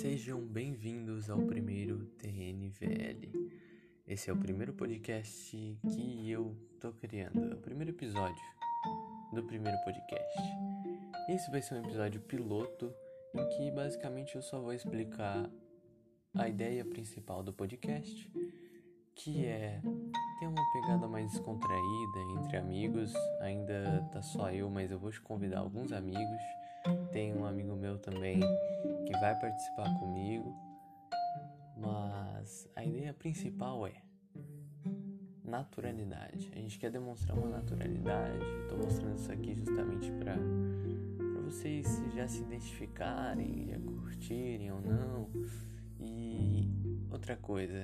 Sejam bem-vindos ao primeiro TNVL. Esse é o primeiro podcast que eu tô criando, é o primeiro episódio do primeiro podcast. Esse vai ser um episódio piloto em que basicamente eu só vou explicar a ideia principal do podcast, que é ter uma pegada mais descontraída entre amigos. Ainda tá só eu, mas eu vou te convidar alguns amigos tem um amigo meu também vai participar comigo. Mas a ideia principal é naturalidade. A gente quer demonstrar uma naturalidade. Estou mostrando isso aqui justamente para vocês já se identificarem, já curtirem ou não. E outra coisa,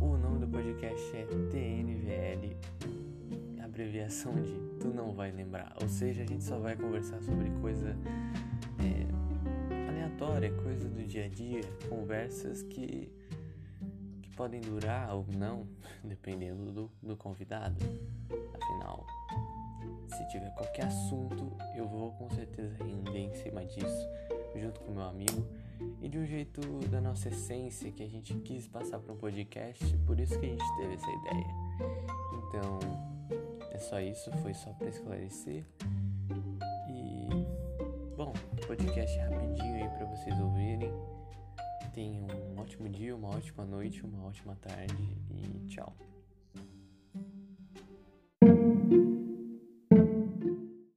o nome do podcast é TNVL abreviação de tu não vai lembrar. Ou seja, a gente só vai conversar sobre coisa aleatória, coisa do dia a dia, conversas que, que podem durar ou não, dependendo do, do convidado. Afinal, se tiver qualquer assunto, eu vou com certeza render em cima disso, junto com meu amigo. E de um jeito da nossa essência que a gente quis passar para um podcast, por isso que a gente teve essa ideia. Então, é só isso, foi só para esclarecer. E bom, podcast rapidinho aí para vocês ouvirem. Tenham um ótimo dia, uma ótima noite, uma ótima tarde e tchau.